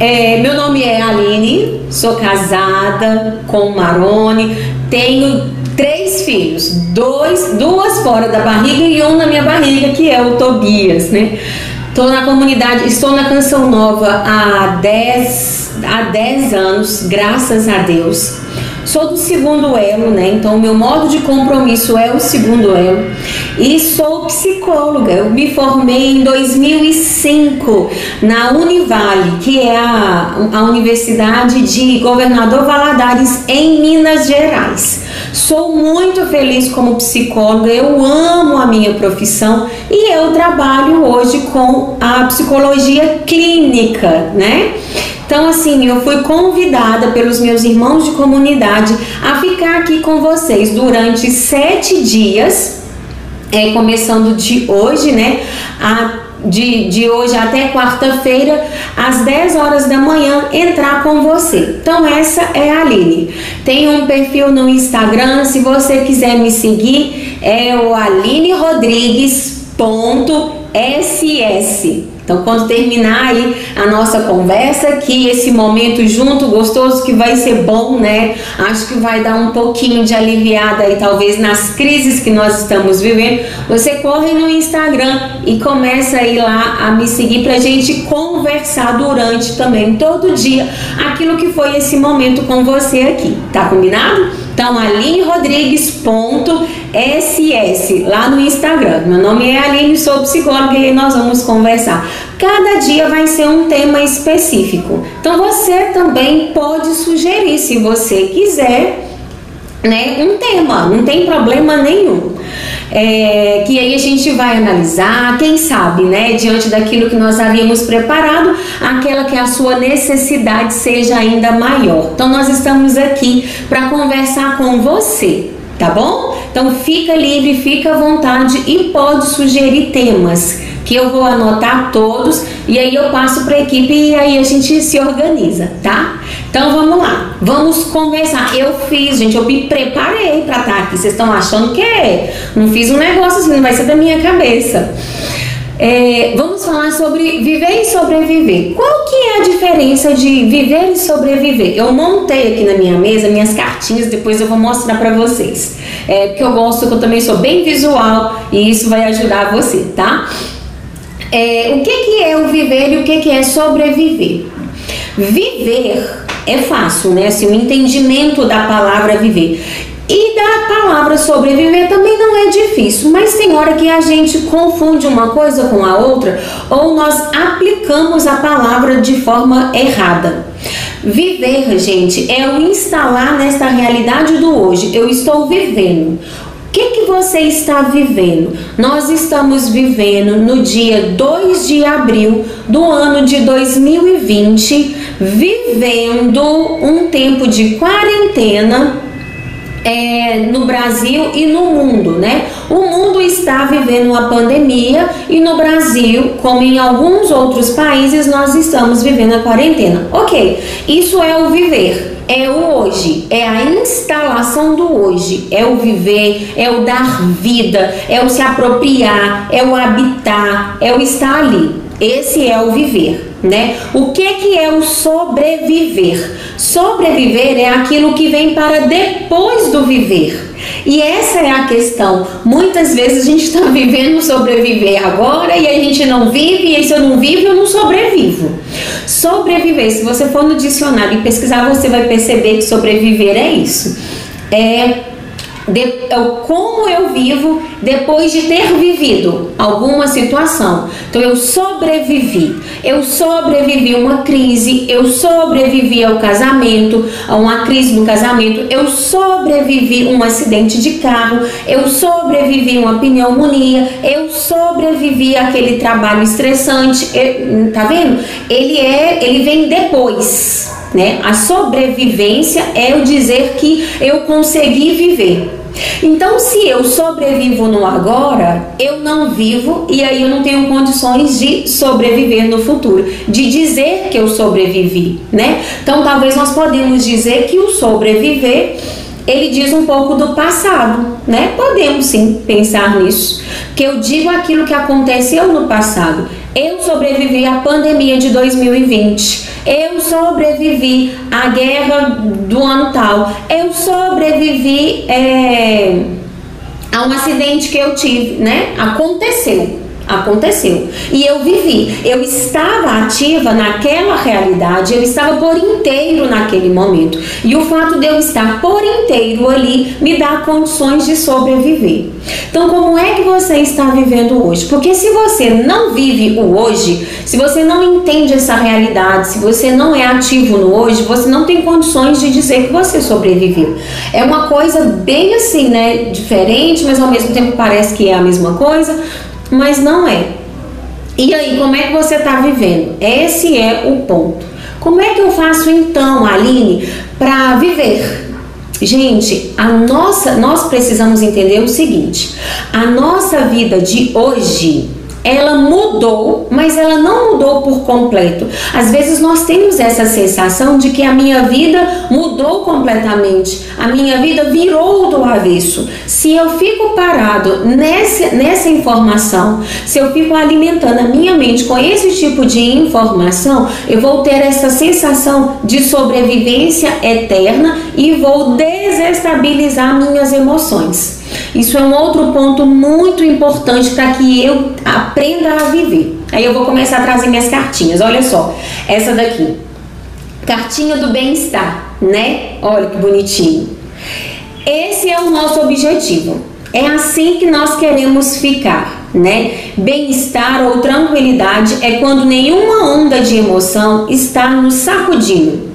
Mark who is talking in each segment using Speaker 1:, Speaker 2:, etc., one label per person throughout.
Speaker 1: É, meu nome é Aline, sou casada com Marone, tenho três filhos, dois, duas fora da barriga e um na minha barriga, que é o Tobias, né? Estou na comunidade, estou na Canção Nova há 10, há 10 anos, graças a Deus. Sou do segundo elo, né? Então, o meu modo de compromisso é o segundo elo. E sou psicóloga. Eu me formei em 2005 na Univale, que é a, a Universidade de Governador Valadares, em Minas Gerais. Sou muito feliz como psicóloga, eu amo a minha profissão e eu trabalho hoje com a psicologia clínica, né? Então, assim, eu fui convidada pelos meus irmãos de comunidade a ficar aqui com vocês durante sete dias, é, começando de hoje, né? De, de hoje até quarta-feira, às 10 horas da manhã, entrar com você. Então, essa é a Aline. Tem um perfil no Instagram, se você quiser me seguir, é o alinerodrigues.ss. Então, quando terminar aí a nossa conversa, que esse momento junto, gostoso, que vai ser bom, né? Acho que vai dar um pouquinho de aliviada aí, talvez nas crises que nós estamos vivendo. Você corre no Instagram e começa aí lá a me seguir pra gente conversar durante também, todo dia, aquilo que foi esse momento com você aqui. Tá combinado? Então, alinerodrigues.ss lá no Instagram. Meu nome é Aline, sou psicóloga e nós vamos conversar. Cada dia vai ser um tema específico. Então, você também pode sugerir, se você quiser, né, um tema, não tem problema nenhum é, que aí a gente vai analisar, quem sabe, né, diante daquilo que nós havíamos preparado, aquela que a sua necessidade seja ainda maior. Então nós estamos aqui para conversar com você, tá bom? Então fica livre, fica à vontade e pode sugerir temas que eu vou anotar todos e aí eu passo para a equipe e aí a gente se organiza, tá? Então vamos lá, vamos conversar. Eu fiz, gente, eu me preparei para estar aqui. Vocês estão achando que é? Não fiz um negócio assim, não vai ser da minha cabeça. É, vamos falar sobre viver e sobreviver. Qual que é a diferença de viver e sobreviver? Eu montei aqui na minha mesa minhas cartinhas, depois eu vou mostrar para vocês. É, porque eu gosto, que eu também sou bem visual e isso vai ajudar você, tá? É, o que, que é o viver e o que, que é sobreviver? Viver é fácil, né? Assim, o entendimento da palavra viver. E da palavra sobreviver também não é difícil, mas tem hora que a gente confunde uma coisa com a outra ou nós aplicamos a palavra de forma errada. Viver, gente, é o instalar nesta realidade do hoje. Eu estou vivendo que, que você está vivendo? Nós estamos vivendo no dia 2 de abril do ano de 2020, vivendo um tempo de quarentena é, no Brasil e no mundo, né? O mundo está vivendo uma pandemia e no Brasil, como em alguns outros países, nós estamos vivendo a quarentena. Ok, isso é o viver é o hoje, é a instalação do hoje, é o viver, é o dar vida, é o se apropriar, é o habitar, é o estar ali. Esse é o viver, né? O que que é o sobreviver? Sobreviver é aquilo que vem para depois do viver. E essa é a questão. Muitas vezes a gente está vivendo sobreviver agora e a gente não vive, e se eu não vivo, eu não sobrevivo. Sobreviver, se você for no dicionário e pesquisar, você vai perceber que sobreviver é isso. É de, é como eu vivo depois de ter vivido alguma situação. Então eu sobrevivi. Eu sobrevivi uma crise, eu sobrevivi ao casamento, a uma crise no casamento, eu sobrevivi um acidente de carro, eu sobrevivi uma pneumonia, eu sobrevivi àquele trabalho estressante. Tá vendo? Ele é, ele vem depois né? A sobrevivência é o dizer que eu consegui viver. Então, se eu sobrevivo no agora, eu não vivo e aí eu não tenho condições de sobreviver no futuro, de dizer que eu sobrevivi, né? Então, talvez nós podemos dizer que o sobreviver ele diz um pouco do passado, né? Podemos sim pensar nisso, que eu digo aquilo que aconteceu no passado. Eu sobrevivi à pandemia de 2020. Eu sobrevivi à guerra do ano tal. Eu sobrevivi é, a um acidente que eu tive, né? Aconteceu. Aconteceu. E eu vivi. Eu estava ativa naquela realidade, eu estava por inteiro naquele momento. E o fato de eu estar por inteiro ali me dá condições de sobreviver. Então, como é que você está vivendo hoje? Porque se você não vive o hoje, se você não entende essa realidade, se você não é ativo no hoje, você não tem condições de dizer que você sobreviveu. É uma coisa bem assim, né? Diferente, mas ao mesmo tempo parece que é a mesma coisa mas não é. E aí, como é que você está vivendo? Esse é o ponto. Como é que eu faço então, Aline, para viver? Gente, a nossa, nós precisamos entender o seguinte: a nossa vida de hoje ela mudou, mas ela não mudou por completo. Às vezes nós temos essa sensação de que a minha vida mudou completamente, a minha vida virou do avesso. Se eu fico parado nessa, nessa informação, se eu fico alimentando a minha mente com esse tipo de informação, eu vou ter essa sensação de sobrevivência eterna e vou desestabilizar minhas emoções. Isso é um outro ponto muito importante para que eu aprenda a viver. Aí eu vou começar a trazer minhas cartinhas. Olha só, essa daqui. Cartinha do bem-estar, né? Olha que bonitinho. Esse é o nosso objetivo. É assim que nós queremos ficar, né? Bem-estar ou tranquilidade é quando nenhuma onda de emoção está nos sacudindo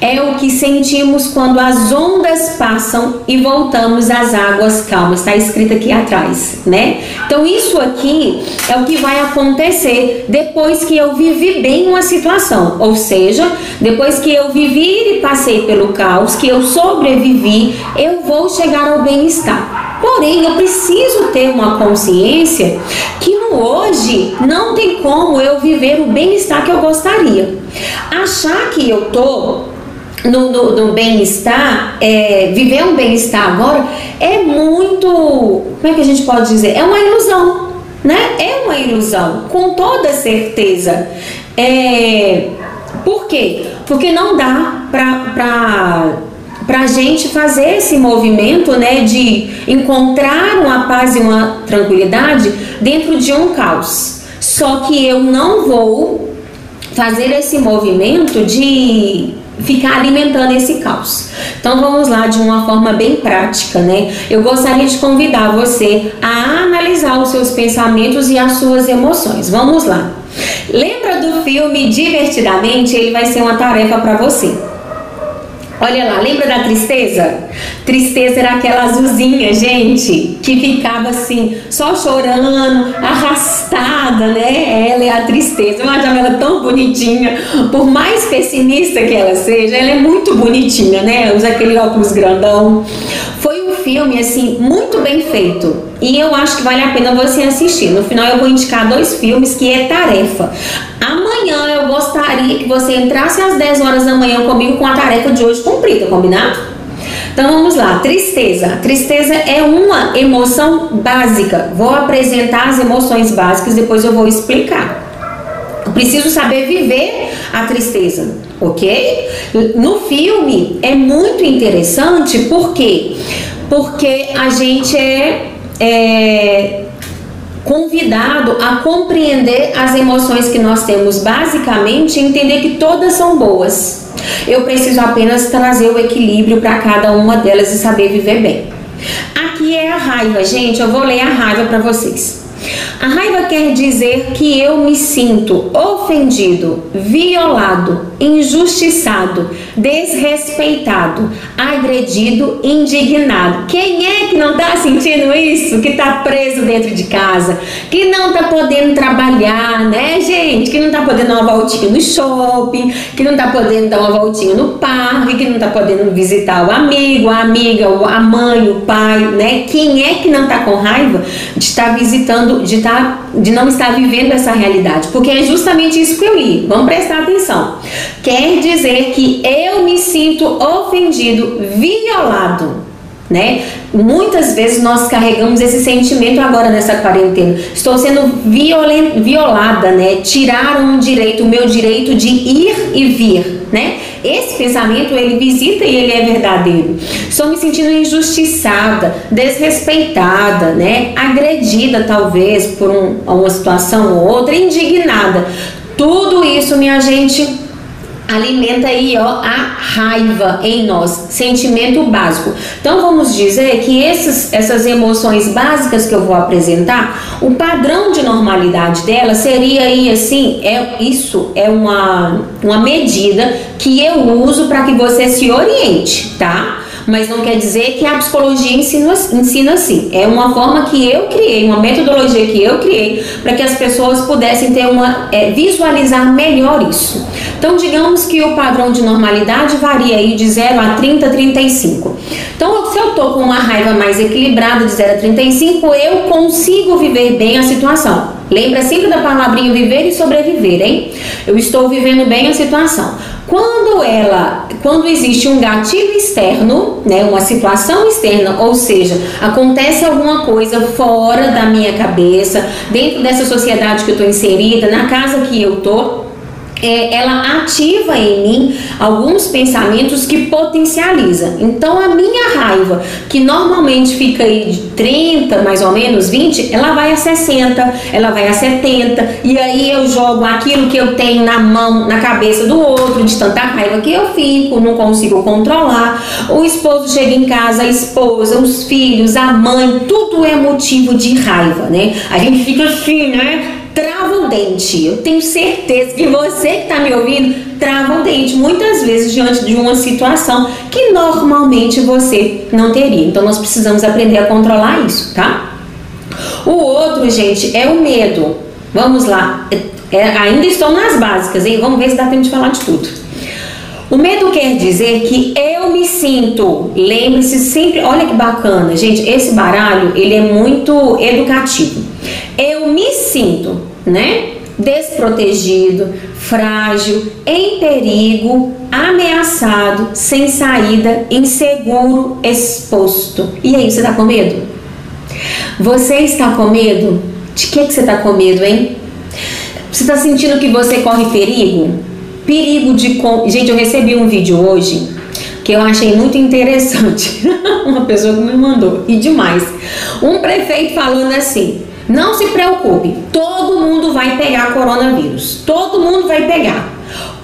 Speaker 1: é o que sentimos quando as ondas passam e voltamos às águas calmas. Está escrito aqui atrás, né? Então isso aqui é o que vai acontecer depois que eu vivi bem uma situação, ou seja, depois que eu vivi e passei pelo caos, que eu sobrevivi, eu vou chegar ao bem-estar. Porém, eu preciso ter uma consciência que no hoje não tem como eu viver o bem-estar que eu gostaria. Achar que eu tô no, no, no bem-estar, é, viver um bem-estar agora é muito, como é que a gente pode dizer? É uma ilusão, né? É uma ilusão, com toda certeza. É, por quê? Porque não dá para para a gente fazer esse movimento, né, de encontrar uma paz e uma tranquilidade dentro de um caos. Só que eu não vou fazer esse movimento de ficar alimentando esse caos. Então vamos lá de uma forma bem prática, né? Eu gostaria de convidar você a analisar os seus pensamentos e as suas emoções. Vamos lá. Lembra do filme Divertidamente? Ele vai ser uma tarefa para você. Olha lá, lembra da tristeza? Tristeza era aquela azulzinha, gente, que ficava assim, só chorando, arrastada, né? Ela é a tristeza. Eu achava ela tão bonitinha. Por mais pessimista que ela seja, ela é muito bonitinha, né? Usa aquele óculos grandão. Filme, assim, muito bem feito. E eu acho que vale a pena você assistir. No final eu vou indicar dois filmes que é tarefa. Amanhã eu gostaria que você entrasse às 10 horas da manhã comigo com a tarefa de hoje cumprida, combinado? Então vamos lá, tristeza. Tristeza é uma emoção básica. Vou apresentar as emoções básicas, depois eu vou explicar. Eu preciso saber viver a tristeza, ok? No filme é muito interessante, por quê? Porque a gente é, é convidado a compreender as emoções que nós temos, basicamente entender que todas são boas. Eu preciso apenas trazer o equilíbrio para cada uma delas e saber viver bem. Aqui é a raiva, gente. Eu vou ler a raiva para vocês. A raiva quer dizer que eu me sinto ofendido, violado, injustiçado, desrespeitado, agredido, indignado. Quem é que não está sentindo isso? Que está preso dentro de casa, que não está podendo trabalhar, né, gente? Que não está podendo dar uma voltinha no shopping, que não está podendo dar uma voltinha no parque, que não está podendo visitar o amigo, a amiga, a mãe, o pai, né? Quem é que não está com raiva de estar visitando, de estar, de não estar vivendo essa realidade? Porque é justamente isso que eu li. Vamos prestar atenção quer dizer que eu me sinto ofendido, violado, né? Muitas vezes nós carregamos esse sentimento agora nessa quarentena. Estou sendo violada, né? Tiraram o direito, o meu direito de ir e vir, né? Esse pensamento ele visita e ele é verdadeiro. Estou me sentindo injustiçada, desrespeitada, né? Agredida talvez por um, uma situação ou outra, indignada. Tudo isso, minha gente, alimenta aí ó, a raiva em nós, sentimento básico. Então vamos dizer que esses, essas emoções básicas que eu vou apresentar, o padrão de normalidade dela seria aí assim, é isso é uma, uma medida que eu uso para que você se oriente, tá? Mas não quer dizer que a psicologia ensina, ensina assim. É uma forma que eu criei, uma metodologia que eu criei para que as pessoas pudessem ter uma é, visualizar melhor isso. Então, digamos que o padrão de normalidade varia aí de 0 a 30, 35. Então, se eu tô com uma raiva mais equilibrada de 0 a 35, eu consigo viver bem a situação. Lembra sempre da palavrinha viver e sobreviver, hein? Eu estou vivendo bem a situação. Quando ela, quando existe um gatilho externo, né, uma situação externa, ou seja, acontece alguma coisa fora da minha cabeça, dentro dessa sociedade que eu estou inserida, na casa que eu estou, é, ela ativa em mim alguns pensamentos que potencializa. Então a minha raiva, que normalmente fica aí de 30, mais ou menos 20, ela vai a 60, ela vai a 70, e aí eu jogo aquilo que eu tenho na mão, na cabeça do outro, de tanta raiva que eu fico, não consigo controlar. O esposo chega em casa, a esposa, os filhos, a mãe, tudo é motivo de raiva, né? A gente fica assim, né? Trava o dente. Eu tenho certeza que você que está me ouvindo trava o dente muitas vezes diante de uma situação que normalmente você não teria. Então nós precisamos aprender a controlar isso, tá? O outro, gente, é o medo. Vamos lá. É, ainda estou nas básicas, hein? Vamos ver se dá tempo de falar de tudo. O medo quer dizer que eu me sinto, lembre-se sempre, olha que bacana, gente, esse baralho, ele é muito educativo. Eu me sinto, né? Desprotegido, frágil, em perigo, ameaçado, sem saída, inseguro, exposto. E aí, você tá com medo? Você está com medo? De que, que você tá com medo, hein? Você está sentindo que você corre perigo? Perigo de. Gente, eu recebi um vídeo hoje que eu achei muito interessante. Uma pessoa que me mandou. E demais. Um prefeito falando assim: não se preocupe, todo mundo vai pegar coronavírus. Todo mundo vai pegar.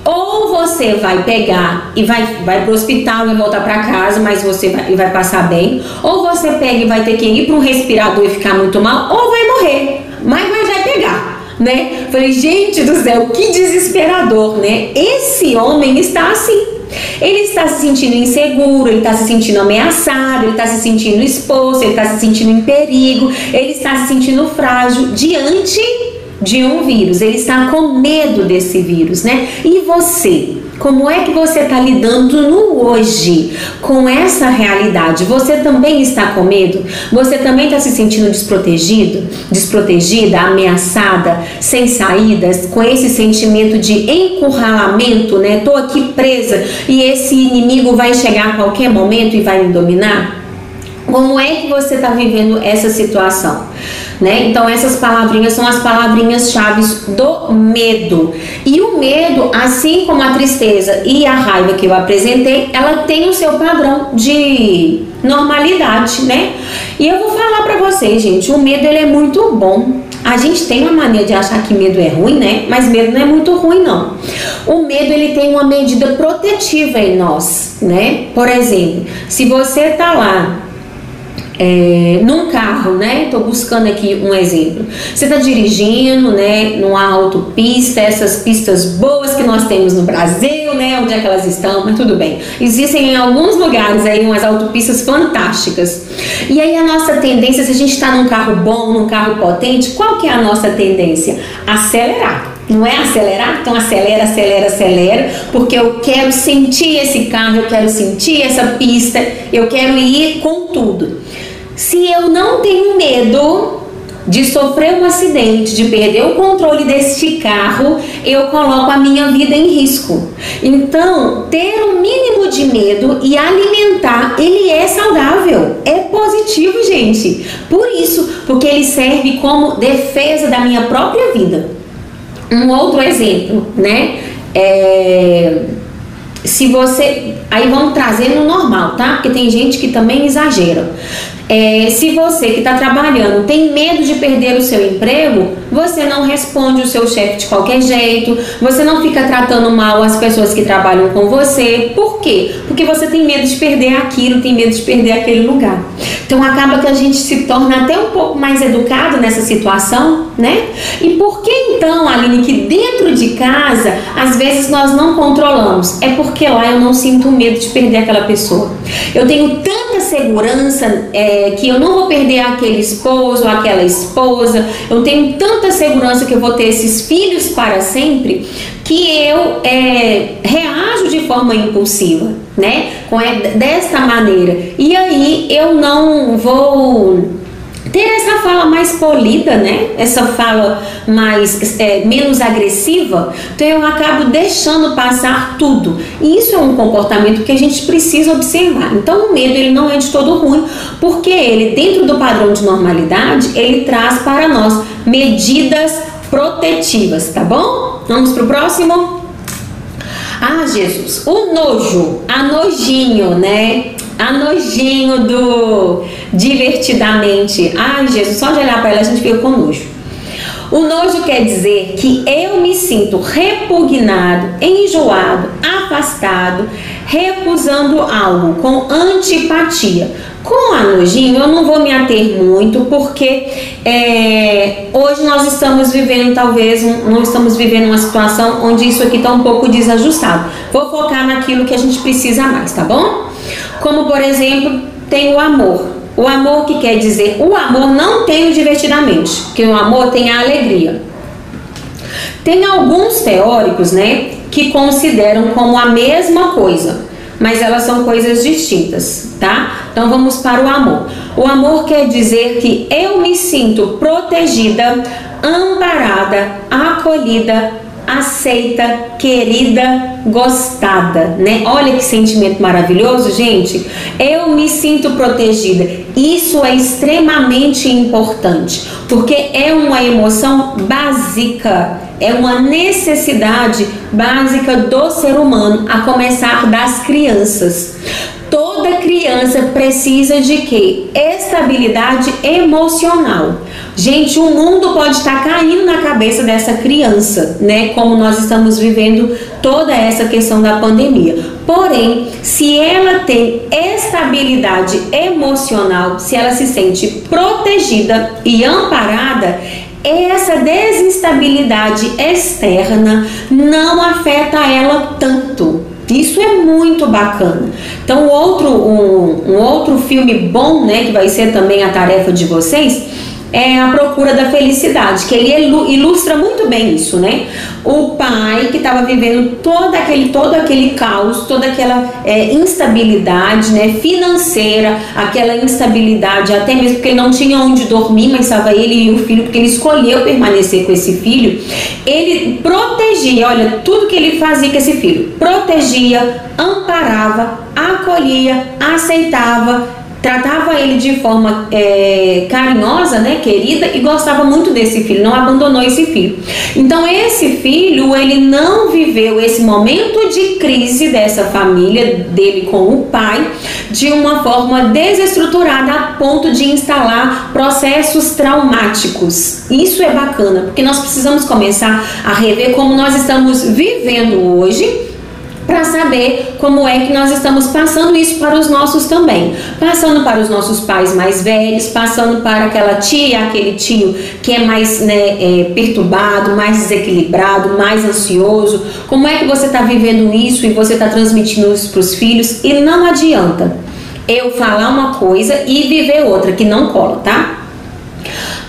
Speaker 1: Ou você vai pegar e vai, vai pro hospital e voltar para casa, mas você vai, vai passar bem. Ou você pega e vai ter que ir para um respirador e ficar muito mal, ou vai morrer. Mas, mas vai pegar né? Falei, gente do céu, que desesperador, né? Esse homem está assim. Ele está se sentindo inseguro, ele está se sentindo ameaçado, ele está se sentindo exposto, ele está se sentindo em perigo, ele está se sentindo frágil diante de um vírus. Ele está com medo desse vírus, né? E você? Como é que você está lidando no hoje com essa realidade? Você também está com medo? Você também está se sentindo desprotegido, desprotegida, ameaçada, sem saídas, com esse sentimento de encurralamento, né? Tô aqui presa e esse inimigo vai chegar a qualquer momento e vai me dominar? Como é que você está vivendo essa situação? Né? Então essas palavrinhas são as palavrinhas chaves do medo. E o medo, assim como a tristeza e a raiva que eu apresentei, ela tem o seu padrão de normalidade, né? E eu vou falar para vocês, gente, o medo ele é muito bom. A gente tem uma mania de achar que medo é ruim, né? Mas medo não é muito ruim não. O medo ele tem uma medida protetiva em nós, né? Por exemplo, se você tá lá é, num carro, né? Tô buscando aqui um exemplo. Você tá dirigindo, né? Numa autopista, essas pistas boas que nós temos no Brasil, né? Onde é que elas estão? Mas tudo bem. Existem em alguns lugares aí umas autopistas fantásticas. E aí a nossa tendência, se a gente está num carro bom, num carro potente, qual que é a nossa tendência? Acelerar. Não é acelerar? Então acelera, acelera, acelera, porque eu quero sentir esse carro, eu quero sentir essa pista, eu quero ir com tudo. Se eu não tenho medo, de sofrer um acidente, de perder o controle deste carro, eu coloco a minha vida em risco. Então, ter um mínimo de medo e alimentar, ele é saudável, é positivo, gente. Por isso, porque ele serve como defesa da minha própria vida. Um outro exemplo, né? É se você. Aí vamos trazer no normal, tá? Porque tem gente que também exagera. É, se você que está trabalhando tem medo de perder o seu emprego, você não responde o seu chefe de qualquer jeito, você não fica tratando mal as pessoas que trabalham com você. Por quê? Porque você tem medo de perder aquilo, tem medo de perder aquele lugar. Então acaba que a gente se torna até um pouco mais educado nessa situação, né? E por então, Aline, que dentro de casa às vezes nós não controlamos? É porque lá eu não sinto medo de perder aquela pessoa. Eu tenho tanta segurança. É, que eu não vou perder aquele esposo, aquela esposa, eu tenho tanta segurança que eu vou ter esses filhos para sempre, que eu é, reajo de forma impulsiva, né? Com, desta maneira. E aí eu não vou ter essa fala mais polida, né? Essa fala mais é, menos agressiva, então eu acabo deixando passar tudo. E isso é um comportamento que a gente precisa observar. Então o medo ele não é de todo ruim, porque ele dentro do padrão de normalidade ele traz para nós medidas protetivas, tá bom? Vamos pro próximo. Ah, Jesus, o nojo, a nojinho, né? A nojinho do divertidamente. Ai, Jesus, só de olhar para ela a gente fica com nojo. O nojo quer dizer que eu me sinto repugnado, enjoado, afastado, recusando algo com antipatia. Com a nojinho eu não vou me ater muito porque é, hoje nós estamos vivendo talvez não estamos vivendo uma situação onde isso aqui está um pouco desajustado. Vou focar naquilo que a gente precisa mais, tá bom? Como por exemplo tem o amor. O amor que quer dizer, o amor não tem o divertidamente, porque o amor tem a alegria. Tem alguns teóricos, né, que consideram como a mesma coisa, mas elas são coisas distintas, tá? Então vamos para o amor. O amor quer dizer que eu me sinto protegida, amparada, acolhida, aceita, querida, gostada, né? Olha que sentimento maravilhoso, gente. Eu me sinto protegida. Isso é extremamente importante, porque é uma emoção básica, é uma necessidade básica do ser humano, a começar das crianças. Toda criança precisa de quê? Estabilidade emocional. Gente, o mundo pode estar caindo na cabeça dessa criança, né? Como nós estamos vivendo toda essa questão da pandemia. Porém, se ela tem estabilidade emocional, se ela se sente protegida e amparada, essa desinstabilidade externa não afeta ela tanto. Isso é muito bacana. Então, outro, um, um outro filme bom, né, que vai ser também a tarefa de vocês, é a procura da felicidade, que ele ilustra muito bem isso, né? O pai que estava vivendo todo aquele, todo aquele caos, toda aquela é, instabilidade, né, financeira, aquela instabilidade, até mesmo porque ele não tinha onde dormir, mas estava ele e o filho, porque ele escolheu permanecer com esse filho. Ele protegia, olha, tudo que ele fazia com esse filho, protegia, amparava, acolhia, aceitava tratava ele de forma é, carinhosa, né, querida, e gostava muito desse filho, não abandonou esse filho. Então esse filho, ele não viveu esse momento de crise dessa família dele com o pai de uma forma desestruturada a ponto de instalar processos traumáticos. Isso é bacana, porque nós precisamos começar a rever como nós estamos vivendo hoje para saber como é que nós estamos passando isso para os nossos também. Passando para os nossos pais mais velhos, passando para aquela tia, aquele tio que é mais né, é, perturbado, mais desequilibrado, mais ansioso. Como é que você está vivendo isso e você está transmitindo isso para os filhos? E não adianta eu falar uma coisa e viver outra, que não cola, tá?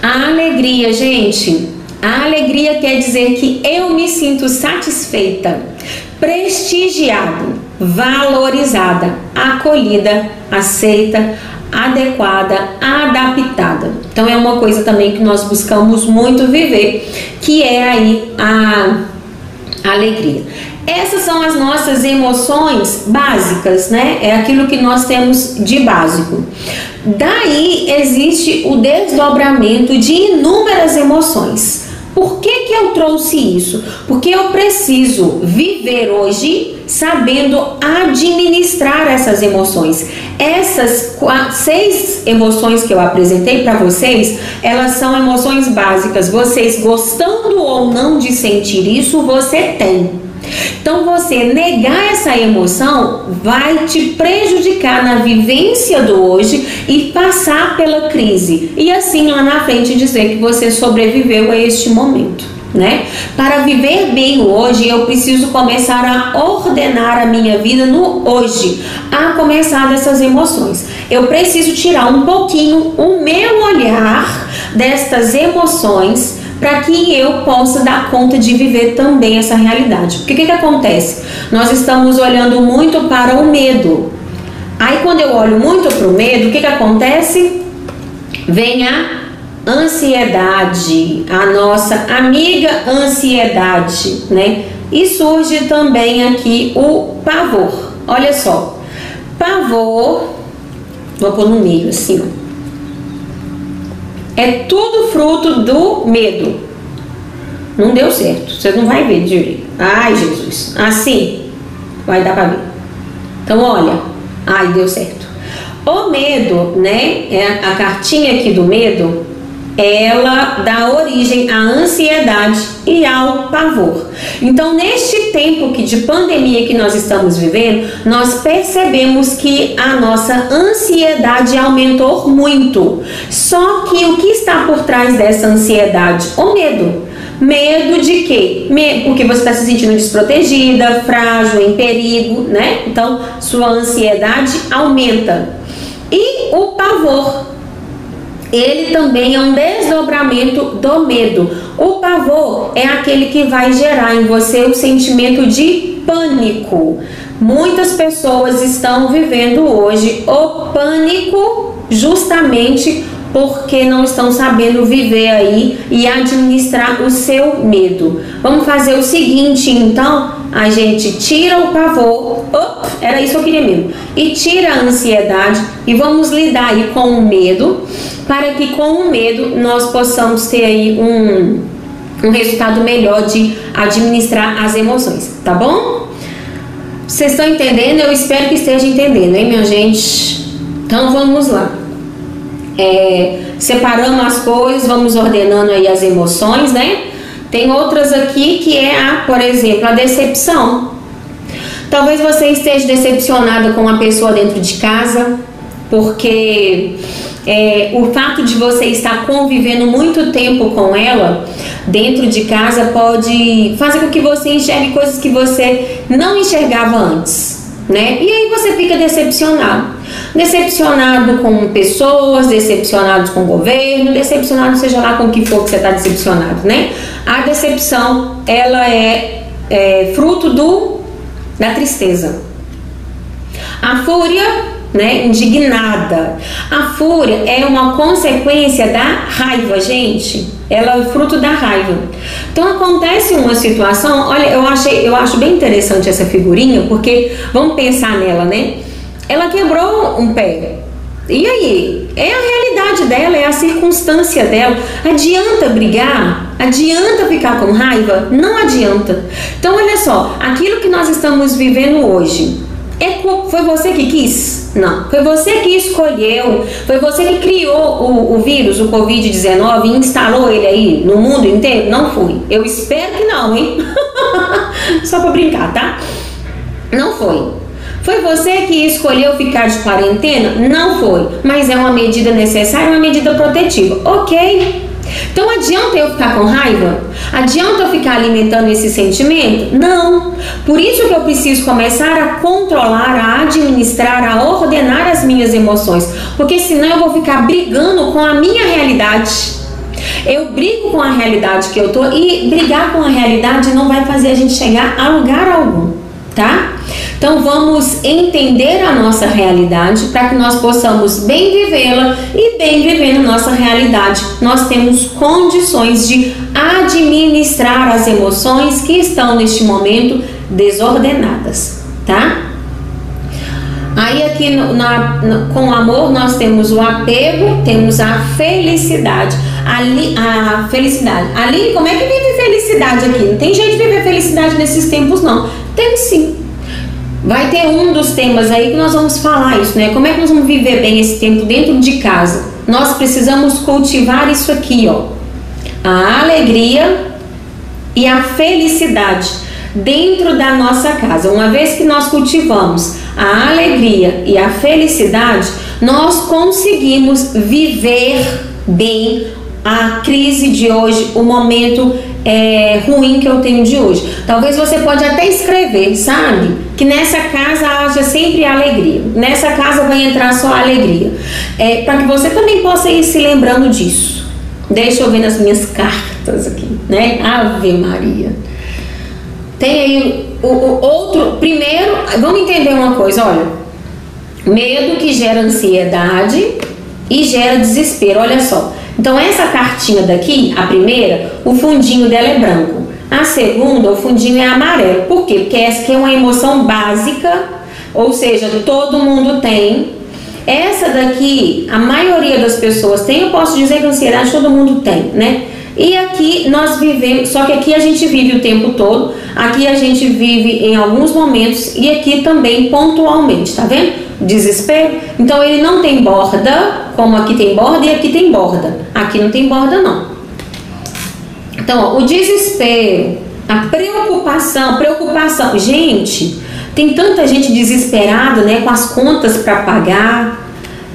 Speaker 1: A alegria, gente, a alegria quer dizer que eu me sinto satisfeita prestigiado, valorizada, acolhida, aceita, adequada, adaptada. Então é uma coisa também que nós buscamos muito viver, que é aí a alegria. Essas são as nossas emoções básicas, né? É aquilo que nós temos de básico. Daí existe o desdobramento de inúmeras emoções. Por que, que eu trouxe isso? Porque eu preciso viver hoje sabendo administrar essas emoções. Essas seis emoções que eu apresentei para vocês, elas são emoções básicas. Vocês gostando ou não de sentir isso, você tem. Então, você negar essa emoção vai te prejudicar na vivência do hoje e passar pela crise. E assim lá na frente dizer que você sobreviveu a este momento. Né? Para viver bem hoje, eu preciso começar a ordenar a minha vida no hoje, a começar dessas emoções. Eu preciso tirar um pouquinho o meu olhar destas emoções para que eu possa dar conta de viver também essa realidade. Porque o que, que acontece? Nós estamos olhando muito para o medo. Aí quando eu olho muito para o medo, o que, que acontece? Vem a ansiedade, a nossa amiga ansiedade, né? E surge também aqui o pavor. Olha só, pavor, vou pôr no meio assim, ó é tudo fruto do medo. Não deu certo. Você não vai ver direito. Ai, Jesus. Assim vai dar para ver. Então, olha. Ai, deu certo. O medo, né? É a cartinha aqui do medo ela dá origem à ansiedade e ao pavor. Então, neste tempo que de pandemia que nós estamos vivendo, nós percebemos que a nossa ansiedade aumentou muito. Só que o que está por trás dessa ansiedade? O medo. Medo de quê? Porque você está se sentindo desprotegida, frágil, em perigo, né? Então, sua ansiedade aumenta. E o pavor, ele também é um desdobramento do medo. O pavor é aquele que vai gerar em você o sentimento de pânico. Muitas pessoas estão vivendo hoje o pânico justamente porque não estão sabendo viver aí e administrar o seu medo. Vamos fazer o seguinte, então, a gente tira o pavor, op, era isso que eu queria mesmo, e tira a ansiedade e vamos lidar aí com o medo, para que com o medo nós possamos ter aí um, um resultado melhor de administrar as emoções, tá bom? Vocês estão entendendo? Eu espero que esteja entendendo, hein, minha gente? Então vamos lá. É, separando as coisas, vamos ordenando aí as emoções, né? Tem outras aqui que é a, por exemplo, a decepção. Talvez você esteja decepcionado com uma pessoa dentro de casa, porque é, o fato de você estar convivendo muito tempo com ela dentro de casa pode fazer com que você enxergue coisas que você não enxergava antes, né? E aí você fica decepcionado. Decepcionado com pessoas, decepcionado com o governo, decepcionado seja lá com o que for que você está decepcionado, né? A decepção, ela é, é fruto do, da tristeza. A fúria, né, indignada. A fúria é uma consequência da raiva, gente. Ela é fruto da raiva. Então acontece uma situação, olha, eu achei, eu acho bem interessante essa figurinha, porque vamos pensar nela, né? Ela quebrou um pé. E aí? É a realidade dela, é a circunstância dela. Adianta brigar? Adianta ficar com raiva? Não adianta. Então, olha só, aquilo que nós estamos vivendo hoje, é, foi você que quis? Não. Foi você que escolheu, foi você que criou o, o vírus, o Covid-19, e instalou ele aí no mundo inteiro? Não fui. Eu espero que não, hein? Só pra brincar, tá? Não foi. Foi você que escolheu ficar de quarentena? Não foi, mas é uma medida necessária, uma medida protetiva. Ok. Então adianta eu ficar com raiva? Adianta eu ficar alimentando esse sentimento? Não. Por isso que eu preciso começar a controlar, a administrar, a ordenar as minhas emoções, porque senão eu vou ficar brigando com a minha realidade. Eu brigo com a realidade que eu tô e brigar com a realidade não vai fazer a gente chegar a lugar algum, tá? Então vamos entender a nossa realidade para que nós possamos bem vivê-la e bem vivendo nossa realidade. Nós temos condições de administrar as emoções que estão neste momento desordenadas, tá? Aí aqui no, na, no, com amor nós temos o apego, temos a felicidade. Ali, a felicidade. Ali, como é que vive felicidade aqui? Não tem jeito de viver felicidade nesses tempos, não. Tem sim. Vai ter um dos temas aí que nós vamos falar isso, né? Como é que nós vamos viver bem esse tempo dentro de casa? Nós precisamos cultivar isso aqui, ó. A alegria e a felicidade dentro da nossa casa. Uma vez que nós cultivamos a alegria e a felicidade, nós conseguimos viver bem a crise de hoje, o momento é, ruim que eu tenho de hoje. Talvez você pode até escrever, sabe? Que nessa casa haja sempre alegria. Nessa casa vai entrar só alegria. É, Para que você também possa ir se lembrando disso. Deixa eu ver nas minhas cartas aqui, né? Ave Maria. Tem aí o, o outro. Primeiro, vamos entender uma coisa, olha. Medo que gera ansiedade e gera desespero. Olha só. Então, essa cartinha daqui, a primeira, o fundinho dela é branco. A segunda, o fundinho é amarelo. Por quê? Porque essa aqui é uma emoção básica, ou seja, todo mundo tem. Essa daqui, a maioria das pessoas tem, eu posso dizer que ansiedade todo mundo tem, né? E aqui nós vivemos, só que aqui a gente vive o tempo todo, aqui a gente vive em alguns momentos e aqui também pontualmente, tá vendo? Desespero. Então ele não tem borda, como aqui tem borda e aqui tem borda. Aqui não tem borda não. Então, ó, o desespero, a preocupação, preocupação. Gente, tem tanta gente desesperada, né, com as contas para pagar,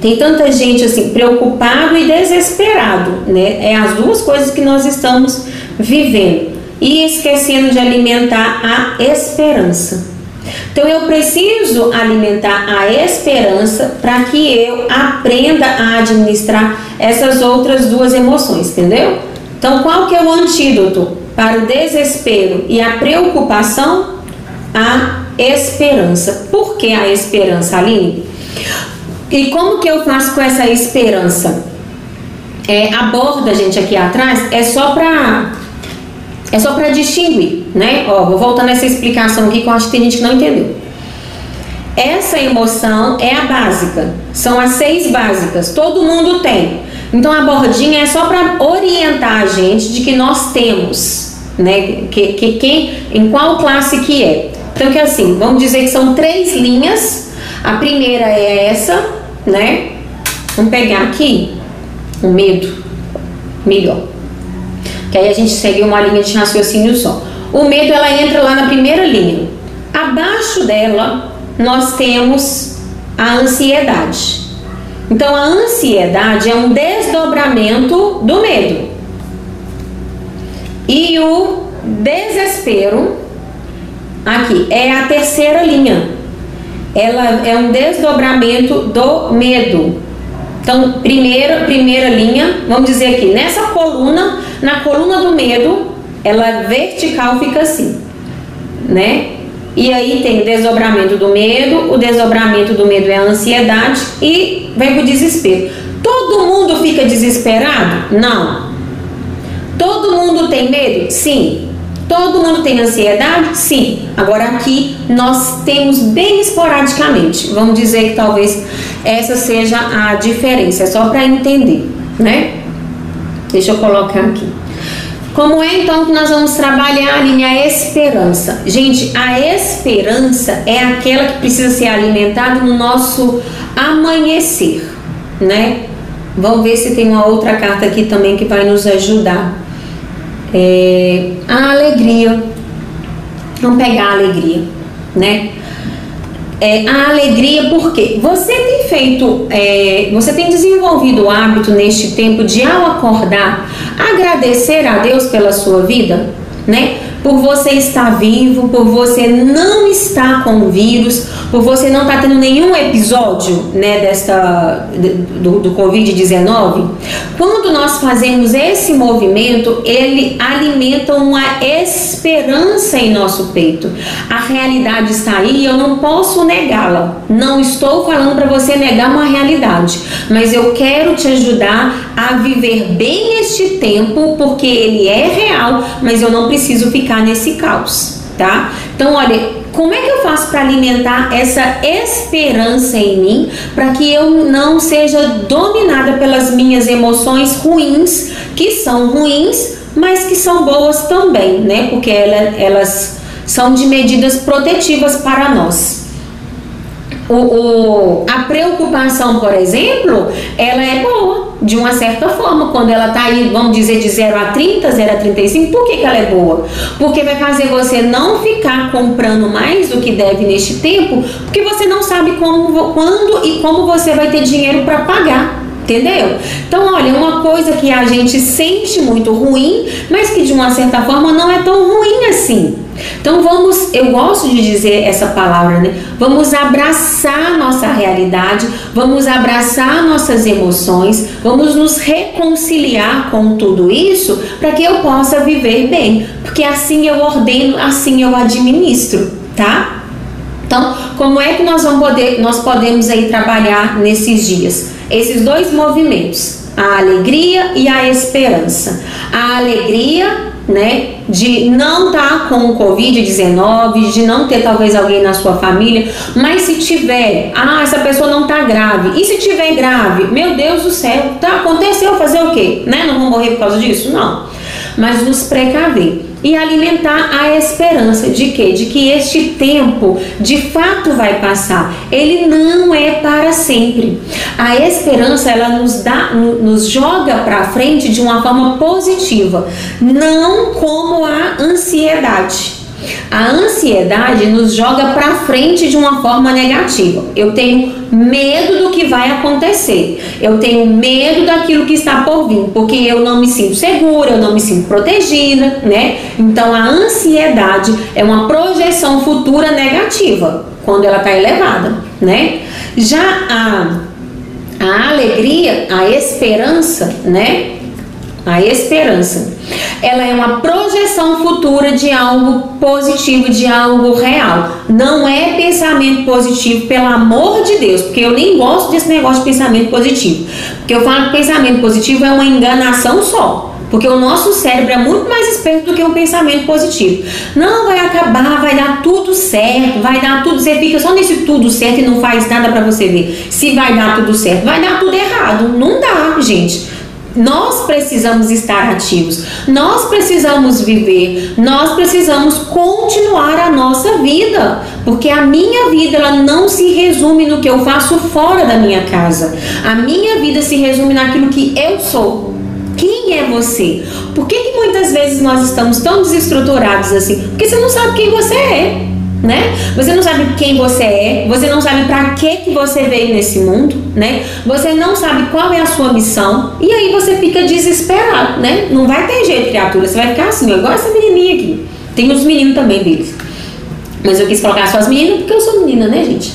Speaker 1: tem tanta gente assim preocupado e desesperado, né? É as duas coisas que nós estamos vivendo e esquecendo de alimentar a esperança. Então eu preciso alimentar a esperança para que eu aprenda a administrar essas outras duas emoções, entendeu? Então qual que é o antídoto para o desespero e a preocupação? A esperança. Por que a esperança, Aline? E como que eu faço com essa esperança? É, a borda, gente, aqui atrás é só para é só para distinguir, né? Ó, vou voltar nessa explicação aqui que eu acho que tem gente que não entendeu. Essa emoção é a básica, são as seis básicas, todo mundo tem. Então a bordinha é só para orientar a gente de que nós temos, né? Que, que quem, em qual classe que é. Então que assim, vamos dizer que são três linhas. A primeira é essa, né? Vamos pegar aqui o medo, melhor. Que aí a gente segue uma linha de raciocínio só. O medo ela entra lá na primeira linha. Abaixo dela nós temos a ansiedade. Então a ansiedade é um desdobramento do medo. E o desespero aqui é a terceira linha ela é um desdobramento do medo. Então, primeira, primeira linha, vamos dizer aqui, nessa coluna, na coluna do medo, ela vertical fica assim, né? E aí tem o desdobramento do medo, o desdobramento do medo é a ansiedade e vem pro desespero. Todo mundo fica desesperado? Não. Todo mundo tem medo? Sim. Todo mundo tem ansiedade? Sim. Agora aqui nós temos bem esporadicamente. Vamos dizer que talvez essa seja a diferença, é só para entender, né? Deixa eu colocar aqui. Como é então que nós vamos trabalhar a linha esperança? Gente, a esperança é aquela que precisa ser alimentada no nosso amanhecer, né? Vamos ver se tem uma outra carta aqui também que vai nos ajudar é, a alegria. Vamos pegar a alegria, né? É, a alegria porque você tem feito, é, você tem desenvolvido o hábito neste tempo de ao acordar agradecer a Deus pela sua vida, né? Por você estar vivo, por você não estar com o vírus, por você não estar tá tendo nenhum episódio né, desta, do, do Covid-19, quando nós fazemos esse movimento, ele alimenta uma esperança em nosso peito. A realidade está aí e eu não posso negá-la. Não estou falando para você negar uma realidade, mas eu quero te ajudar a viver bem este tempo, porque ele é real, mas eu não preciso ficar nesse caos, tá? Então, olha, como é que eu faço para alimentar essa esperança em mim, para que eu não seja dominada pelas minhas emoções ruins, que são ruins, mas que são boas também, né? Porque ela, elas são de medidas protetivas para nós. O, o, a preocupação, por exemplo, ela é boa, de uma certa forma, quando ela está aí, vamos dizer, de 0 a 30, 0 a 35, por que, que ela é boa? Porque vai fazer você não ficar comprando mais do que deve neste tempo, porque você não sabe como, quando e como você vai ter dinheiro para pagar. Entendeu? Então, olha, uma coisa que a gente sente muito ruim, mas que de uma certa forma não é tão ruim assim. Então vamos, eu gosto de dizer essa palavra, né? Vamos abraçar nossa realidade, vamos abraçar nossas emoções, vamos nos reconciliar com tudo isso para que eu possa viver bem, porque assim eu ordeno, assim eu administro, tá? Então, como é que nós vamos poder, nós podemos aí trabalhar nesses dias? Esses dois movimentos, a alegria e a esperança. A alegria né, de não estar tá com o Covid-19, de não ter talvez alguém na sua família, mas se tiver, ah, essa pessoa não está grave, e se tiver grave, meu Deus do céu, tá, aconteceu, fazer o quê? Né? Não vão morrer por causa disso? Não. Mas nos precaver e alimentar a esperança de que de que este tempo de fato vai passar. Ele não é para sempre. A esperança ela nos dá nos joga para frente de uma forma positiva, não como a ansiedade. A ansiedade nos joga para frente de uma forma negativa. Eu tenho medo do que vai acontecer. Eu tenho medo daquilo que está por vir, porque eu não me sinto segura, eu não me sinto protegida, né? Então a ansiedade é uma projeção futura negativa quando ela está elevada, né? Já a, a alegria, a esperança, né? A esperança ela é uma projeção futura de algo positivo, de algo real. Não é pensamento positivo, pelo amor de Deus, porque eu nem gosto desse negócio de pensamento positivo. Porque eu falo que pensamento positivo é uma enganação só. Porque o nosso cérebro é muito mais esperto do que um pensamento positivo. Não vai acabar, vai dar tudo certo, vai dar tudo. Você fica só nesse tudo certo e não faz nada para você ver se vai dar tudo certo. Vai dar tudo errado. Não dá, gente. Nós precisamos estar ativos, nós precisamos viver, nós precisamos continuar a nossa vida, porque a minha vida ela não se resume no que eu faço fora da minha casa. A minha vida se resume naquilo que eu sou. Quem é você? Por que, que muitas vezes nós estamos tão desestruturados assim? Porque você não sabe quem você é né? Você não sabe quem você é, você não sabe para que que você veio nesse mundo, né? Você não sabe qual é a sua missão e aí você fica desesperado, né? Não vai ter jeito, criatura, você vai ficar assim, igual essa menininha aqui. Tem os meninos também deles. Mas eu quis colocar só as meninas porque eu sou menina, né, gente?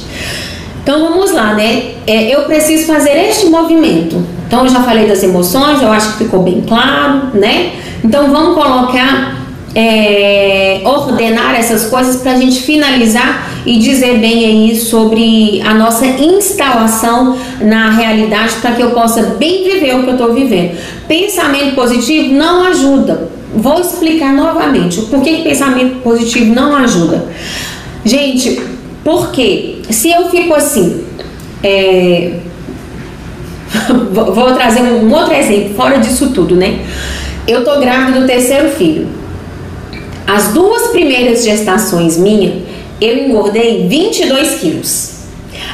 Speaker 1: Então vamos lá, né? É, eu preciso fazer este movimento. Então eu já falei das emoções, eu acho que ficou bem claro, né? Então vamos colocar é, ordenar essas coisas para a gente finalizar e dizer bem aí sobre a nossa instalação na realidade para que eu possa bem viver o que eu estou vivendo. Pensamento positivo não ajuda. Vou explicar novamente o porquê que pensamento positivo não ajuda. Gente, porque se eu fico assim, é, vou trazer um outro exemplo fora disso tudo, né? Eu tô grávida do terceiro filho. As duas primeiras gestações minha, eu engordei 22 quilos.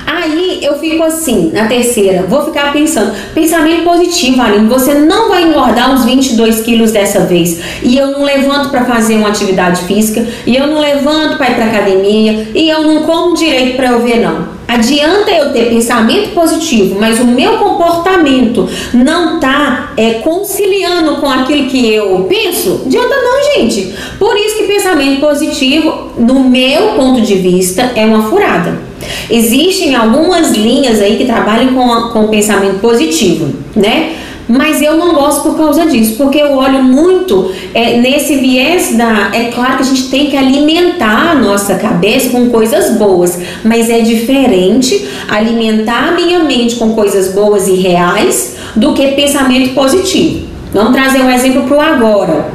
Speaker 1: Aí eu fico assim, na terceira, vou ficar pensando, pensamento positivo, Aline, você não vai engordar os 22 quilos dessa vez. E eu não levanto para fazer uma atividade física, e eu não levanto para ir para academia, e eu não como direito para eu ver, não. Adianta eu ter pensamento positivo, mas o meu comportamento não tá é, conciliando com aquilo que eu penso? Adianta não, gente. Por isso que pensamento positivo, no meu ponto de vista, é uma furada. Existem algumas linhas aí que trabalham com, com pensamento positivo, né? Mas eu não gosto por causa disso, porque eu olho muito é, nesse viés da. É claro que a gente tem que alimentar a nossa cabeça com coisas boas, mas é diferente alimentar a minha mente com coisas boas e reais do que pensamento positivo. Vamos trazer um exemplo para o agora.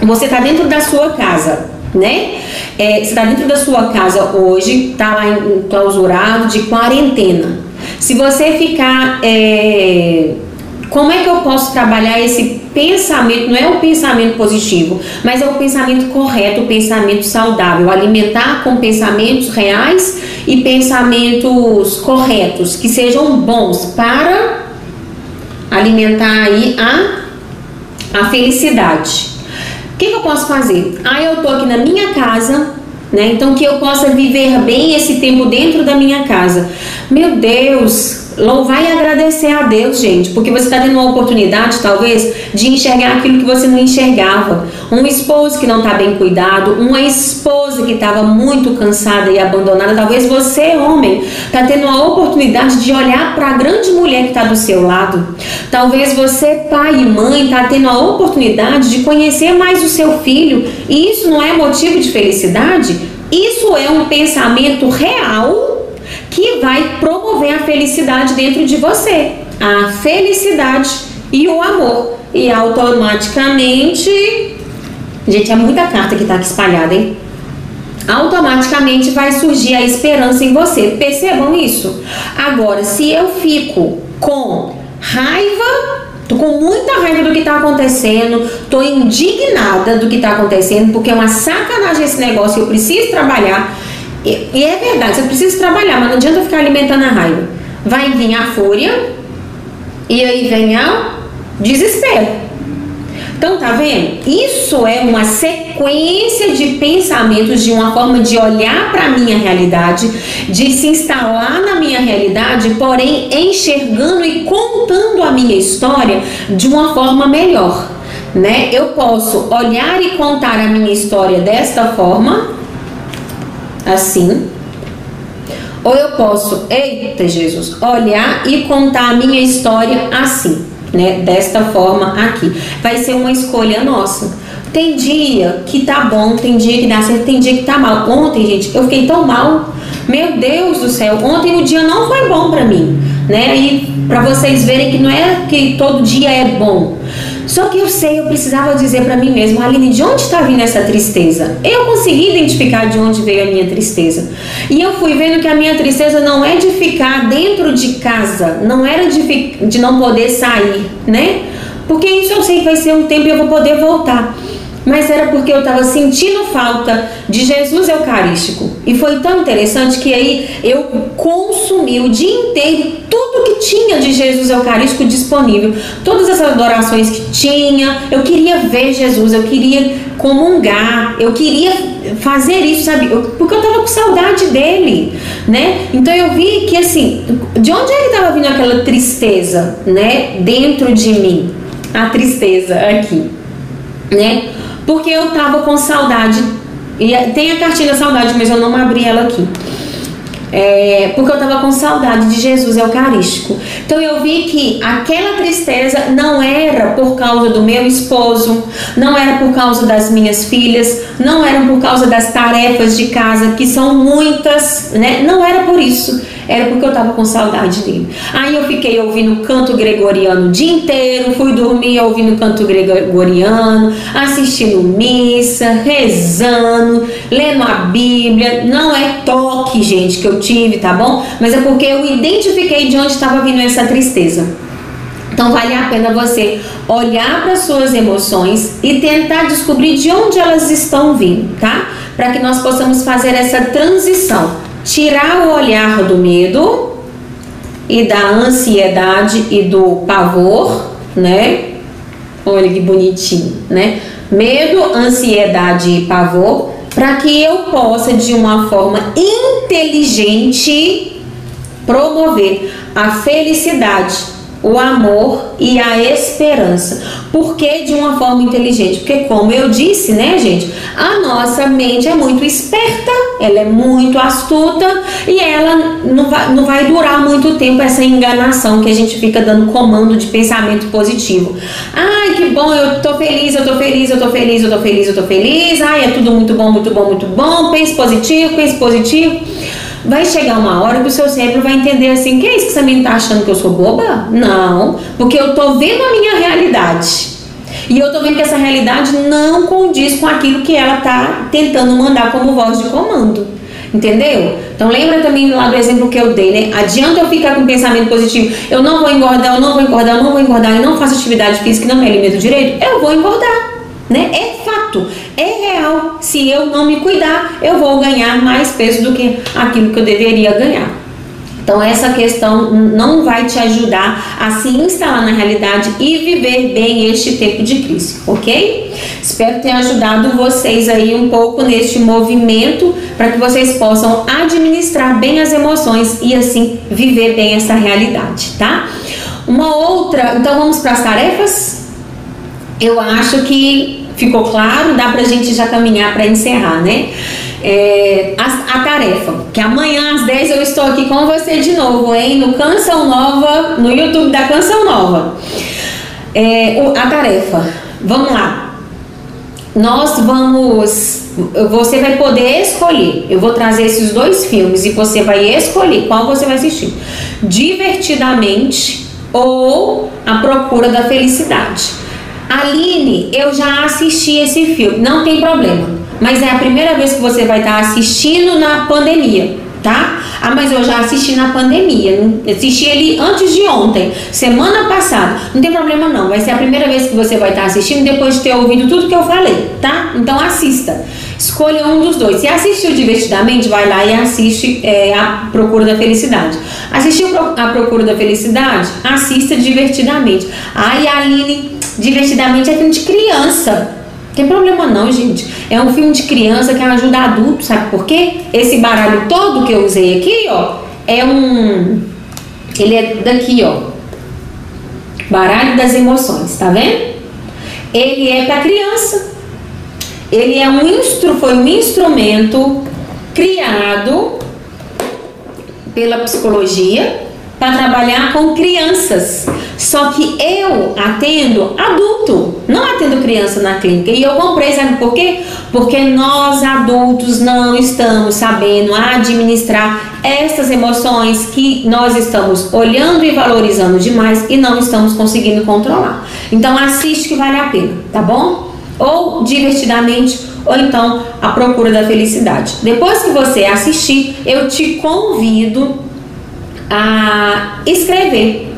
Speaker 1: Você está dentro da sua casa, né? É, você está dentro da sua casa hoje, está lá enclausurado de quarentena. Se você ficar é, como é que eu posso trabalhar esse pensamento? Não é o pensamento positivo, mas é o pensamento correto, o pensamento saudável. Alimentar com pensamentos reais e pensamentos corretos, que sejam bons para alimentar aí a, a felicidade. O que, que eu posso fazer? Ah, eu tô aqui na minha casa, né? Então que eu possa viver bem esse tempo dentro da minha casa. Meu Deus, Louvar e agradecer a Deus, gente, porque você está tendo uma oportunidade, talvez, de enxergar aquilo que você não enxergava. Um esposo que não está bem cuidado, uma esposa que estava muito cansada e abandonada. Talvez você, homem, está tendo a oportunidade de olhar para a grande mulher que está do seu lado. Talvez você, pai e mãe, está tendo a oportunidade de conhecer mais o seu filho. E isso não é motivo de felicidade? Isso é um pensamento real que vai promover a felicidade dentro de você, a felicidade e o amor. E automaticamente, gente, é muita carta que tá aqui espalhada, hein? Automaticamente vai surgir a esperança em você. Percebam isso. Agora, se eu fico com raiva Tô com muita raiva do que tá acontecendo, tô indignada do que tá acontecendo, porque é uma sacanagem esse negócio, eu preciso trabalhar. E, e é verdade, você precisa trabalhar, mas não adianta ficar alimentando a raiva. Vai vir a fúria e aí vem a desespero. Então, tá vendo? Isso é uma sequência de pensamentos, de uma forma de olhar para a minha realidade, de se instalar na minha realidade, porém enxergando e contando a minha história de uma forma melhor. Né? Eu posso olhar e contar a minha história desta forma, assim. Ou eu posso, eita Jesus, olhar e contar a minha história assim, né? Desta forma aqui. Vai ser uma escolha nossa. Tem dia que tá bom, tem dia que dá certo, tem dia que tá mal. Ontem, gente, eu fiquei tão mal. Meu Deus do céu, ontem o dia não foi bom para mim, né? E para vocês verem que não é que todo dia é bom. Só que eu sei, eu precisava dizer para mim mesmo, Aline, de onde está vindo essa tristeza? Eu consegui identificar de onde veio a minha tristeza. E eu fui vendo que a minha tristeza não é de ficar dentro de casa, não era de, de não poder sair, né? Porque isso eu sei que vai ser um tempo e eu vou poder voltar mas era porque eu estava sentindo falta de Jesus Eucarístico. E foi tão interessante que aí eu consumi o dia inteiro tudo que tinha de Jesus Eucarístico disponível, todas essas adorações que tinha. Eu queria ver Jesus, eu queria comungar, eu queria fazer isso, sabe? Eu, porque eu estava com saudade dele, né? Então eu vi que assim, de onde que estava vindo aquela tristeza, né? Dentro de mim, a tristeza aqui, né? Porque eu tava com saudade. E tem a cartilha saudade, mas eu não abri ela aqui. É, porque eu estava com saudade de Jesus Eucarístico. Então eu vi que aquela tristeza não era por causa do meu esposo, não era por causa das minhas filhas, não era por causa das tarefas de casa, que são muitas, né? Não era por isso era porque eu estava com saudade dele. Aí eu fiquei ouvindo canto gregoriano o dia inteiro, fui dormir ouvindo canto gregoriano, assistindo missa, rezando, lendo a Bíblia. Não é toque, gente, que eu tive, tá bom? Mas é porque eu identifiquei de onde estava vindo essa tristeza. Então vale a pena você olhar para suas emoções e tentar descobrir de onde elas estão vindo, tá? Para que nós possamos fazer essa transição tirar o olhar do medo e da ansiedade e do pavor, né? Olha que bonitinho, né? Medo, ansiedade e pavor, para que eu possa de uma forma inteligente promover a felicidade o amor e a esperança. Por que de uma forma inteligente? Porque, como eu disse, né, gente, a nossa mente é muito esperta, ela é muito astuta e ela não vai, não vai durar muito tempo essa enganação que a gente fica dando comando de pensamento positivo. Ai, que bom, eu tô feliz, eu tô feliz, eu tô feliz, eu tô feliz, eu tô feliz. Ai, é tudo muito bom, muito bom, muito bom. Pense positivo, pense positivo vai chegar uma hora que o seu cérebro vai entender assim: que é isso que você me tá achando que eu sou boba? Não, porque eu tô vendo a minha realidade. E eu tô vendo que essa realidade não condiz com aquilo que ela tá tentando mandar como voz de comando. Entendeu? Então lembra também lá do exemplo que eu dei, né? Adianta eu ficar com pensamento positivo, eu não vou engordar, eu não vou engordar, eu não vou engordar, e não faço atividade física não me alimento direito, eu vou engordar. Né? É fato, é real. Se eu não me cuidar, eu vou ganhar mais peso do que aquilo que eu deveria ganhar. Então, essa questão não vai te ajudar a se instalar na realidade e viver bem este tempo de crise, ok? Espero ter ajudado vocês aí um pouco neste movimento para que vocês possam administrar bem as emoções e assim viver bem essa realidade, tá? Uma outra, então vamos para as tarefas? Eu acho que ficou claro, dá pra gente já caminhar para encerrar, né? É, a, a, tarefa, que amanhã às 10 eu estou aqui com você de novo, hein? No Canção Nova, no YouTube da Canção Nova. É, a tarefa, vamos lá. Nós vamos. Você vai poder escolher. Eu vou trazer esses dois filmes e você vai escolher qual você vai assistir: Divertidamente ou A Procura da Felicidade. Aline, eu já assisti esse filme, não tem problema. Mas é a primeira vez que você vai estar assistindo na pandemia, tá? Ah, mas eu já assisti na pandemia. Assisti ele antes de ontem, semana passada. Não tem problema não. Vai ser a primeira vez que você vai estar assistindo depois de ter ouvido tudo que eu falei, tá? Então assista. Escolha um dos dois. Se assistiu divertidamente, vai lá e assiste é, a Procura da Felicidade. Assistiu a Procura da Felicidade? Assista divertidamente. Ai, Aline, divertidamente é filme de criança. Não tem problema não, gente. É um filme de criança que ajuda adulto, sabe por quê? Esse baralho todo que eu usei aqui, ó, é um. Ele é daqui, ó. Baralho das emoções, tá vendo? Ele é para criança. Ele é um instru, foi um instrumento criado pela psicologia para trabalhar com crianças. Só que eu atendo adulto, não atendo criança na clínica. E eu comprei, sabe por quê? Porque nós adultos não estamos sabendo administrar essas emoções que nós estamos olhando e valorizando demais e não estamos conseguindo controlar. Então assiste que vale a pena, tá bom? Ou divertidamente, ou então a procura da felicidade. Depois que você assistir, eu te convido a escrever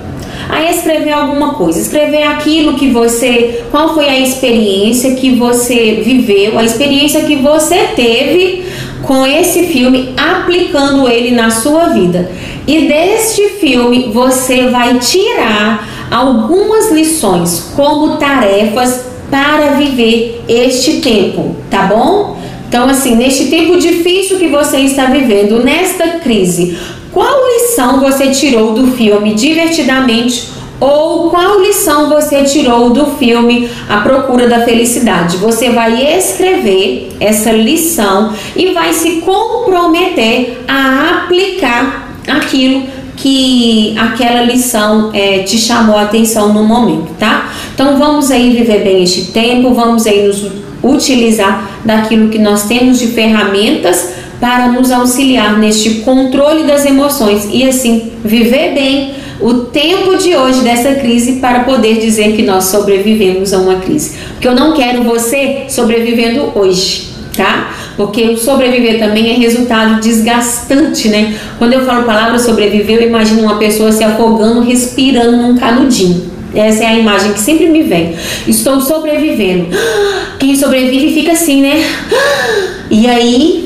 Speaker 1: a escrever alguma coisa, escrever aquilo que você, qual foi a experiência que você viveu, a experiência que você teve com esse filme, aplicando ele na sua vida. E deste filme você vai tirar algumas lições como tarefas para viver este tempo, tá bom? Então, assim, neste tempo difícil que você está vivendo, nesta crise, qual lição você tirou do filme divertidamente ou qual lição você tirou do filme A Procura da Felicidade? Você vai escrever essa lição e vai se comprometer a aplicar aquilo que aquela lição é, te chamou a atenção no momento, tá? Então vamos aí viver bem este tempo, vamos aí nos utilizar daquilo que nós temos de ferramentas para nos auxiliar neste controle das emoções e assim viver bem o tempo de hoje dessa crise para poder dizer que nós sobrevivemos a uma crise. Porque eu não quero você sobrevivendo hoje, tá? Porque sobreviver também é resultado desgastante, né? Quando eu falo palavra sobreviver, eu imagino uma pessoa se afogando, respirando num canudinho. Essa é a imagem que sempre me vem. Estou sobrevivendo. Quem sobrevive fica assim, né? E aí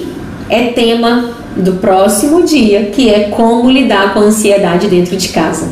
Speaker 1: é tema do próximo dia, que é como lidar com a ansiedade dentro de casa.